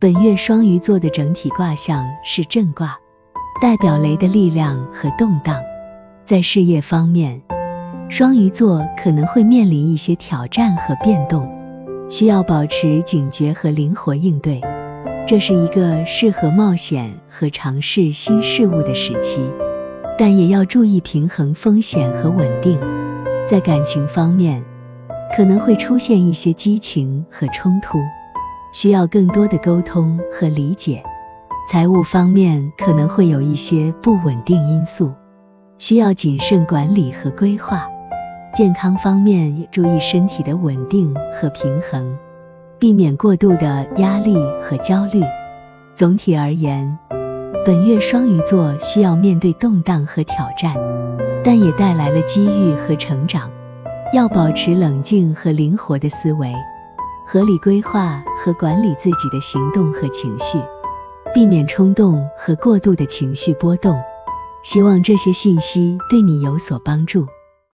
本月双鱼座的整体卦象是震卦，代表雷的力量和动荡。在事业方面，双鱼座可能会面临一些挑战和变动，需要保持警觉和灵活应对。这是一个适合冒险和尝试新事物的时期，但也要注意平衡风险和稳定。在感情方面，可能会出现一些激情和冲突，需要更多的沟通和理解。财务方面可能会有一些不稳定因素，需要谨慎管理和规划。健康方面也，注意身体的稳定和平衡，避免过度的压力和焦虑。总体而言，本月双鱼座需要面对动荡和挑战，但也带来了机遇和成长。要保持冷静和灵活的思维，合理规划和管理自己的行动和情绪，避免冲动和过度的情绪波动。希望这些信息对你有所帮助。